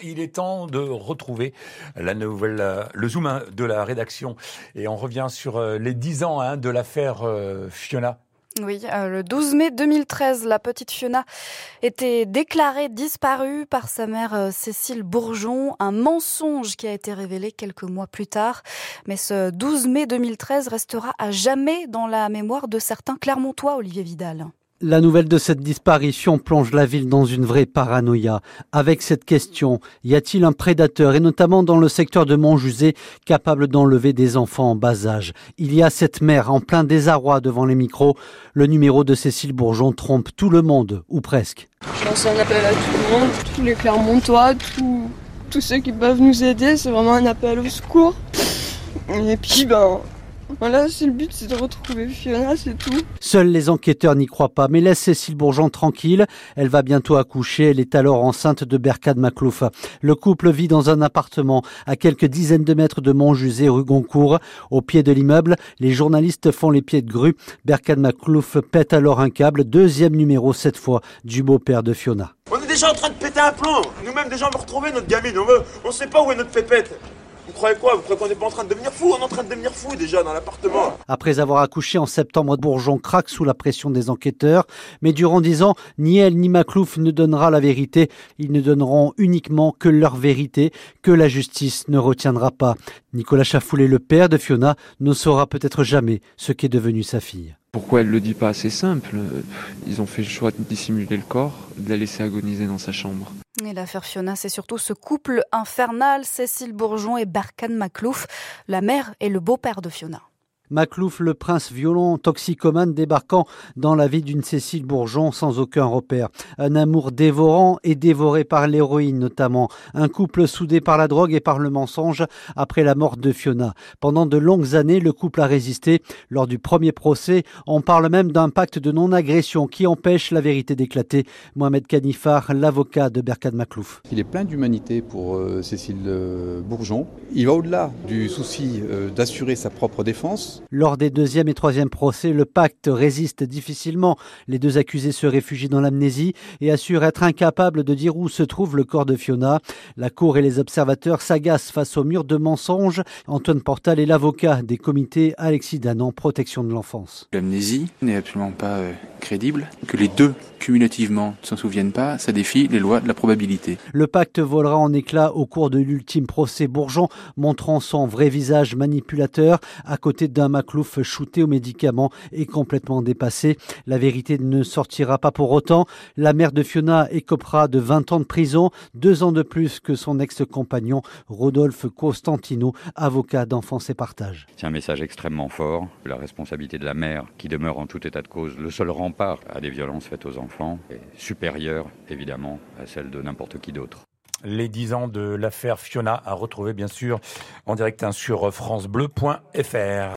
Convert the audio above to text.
Il est temps de retrouver la nouvelle, euh, le zoom de la rédaction. Et on revient sur euh, les dix ans hein, de l'affaire euh, Fiona. Oui, le 12 mai 2013, la petite Fiona était déclarée disparue par sa mère Cécile Bourgeon, un mensonge qui a été révélé quelques mois plus tard. Mais ce 12 mai 2013 restera à jamais dans la mémoire de certains Clermontois, Olivier Vidal. La nouvelle de cette disparition plonge la ville dans une vraie paranoïa. Avec cette question, y a-t-il un prédateur, et notamment dans le secteur de Montjusé, capable d'enlever des enfants en bas âge? Il y a cette mère en plein désarroi devant les micros. Le numéro de Cécile Bourgeon trompe tout le monde, ou presque. Je lance un appel à tout le monde, tous les Clermontois, tous, tous ceux qui peuvent nous aider. C'est vraiment un appel au secours. Et puis, ben, voilà, c'est le but, c'est de retrouver Fiona, c'est tout. Seuls les enquêteurs n'y croient pas, mais laisse Cécile Bourgeon tranquille. Elle va bientôt accoucher. Elle est alors enceinte de Berkane Maclouf. Le couple vit dans un appartement à quelques dizaines de mètres de Montjusé, rue Goncourt. Au pied de l'immeuble, les journalistes font les pieds de grue. Berkane Maclouf pète alors un câble. Deuxième numéro, cette fois, du beau-père de Fiona. On est déjà en train de péter un plomb. Nous-mêmes, déjà, on veut retrouver notre gamine. On veut, on sait pas où est notre pépette. Vous croyez quoi? Vous croyez qu'on n'est pas en train de devenir fou? On est en train de devenir fou déjà dans l'appartement. Après avoir accouché en septembre, Bourgeon craque sous la pression des enquêteurs. Mais durant dix ans, ni elle ni Maclouf ne donnera la vérité. Ils ne donneront uniquement que leur vérité, que la justice ne retiendra pas. Nicolas Chafoulé, le père de Fiona, ne saura peut-être jamais ce qu'est devenu sa fille. Pourquoi elle le dit pas C'est simple? Ils ont fait le choix de dissimuler le corps, de la laisser agoniser dans sa chambre. Et l'affaire Fiona, c'est surtout ce couple infernal, Cécile Bourgeon et Barkhane Maclouf, la mère et le beau-père de Fiona. Maclouf, le prince violent, toxicomane, débarquant dans la vie d'une Cécile Bourgeon sans aucun repère. Un amour dévorant et dévoré par l'héroïne notamment. Un couple soudé par la drogue et par le mensonge après la mort de Fiona. Pendant de longues années, le couple a résisté. Lors du premier procès, on parle même d'un pacte de non-agression qui empêche la vérité d'éclater. Mohamed Kanifar, l'avocat de Berkane Maclouf. Il est plein d'humanité pour euh, Cécile euh, Bourgeon. Il va au-delà du souci euh, d'assurer sa propre défense lors des deuxième et troisième procès, le pacte résiste difficilement. Les deux accusés se réfugient dans l'amnésie et assurent être incapables de dire où se trouve le corps de Fiona. La Cour et les observateurs s'agacent face au mur de mensonges. Antoine Portal est l'avocat des comités Alexis Danan, protection de l'enfance. L'amnésie n'est absolument pas euh, crédible. Que les deux cumulativement ne s'en souviennent pas, ça défie les lois de la probabilité. Le pacte volera en éclats au cours de l'ultime procès Bourgeon, montrant son vrai visage manipulateur à côté d'un Maclouf shooté aux médicaments et complètement dépassé. La vérité ne sortira pas pour autant. La mère de Fiona écopera de 20 ans de prison, deux ans de plus que son ex-compagnon Rodolphe Costantino, avocat d'enfance et partage. C'est un message extrêmement fort. La responsabilité de la mère, qui demeure en tout état de cause le seul rempart à des violences faites aux enfants, est supérieure évidemment à celle de n'importe qui d'autre. Les 10 ans de l'affaire Fiona à retrouver bien sûr en direct sur francebleu.fr.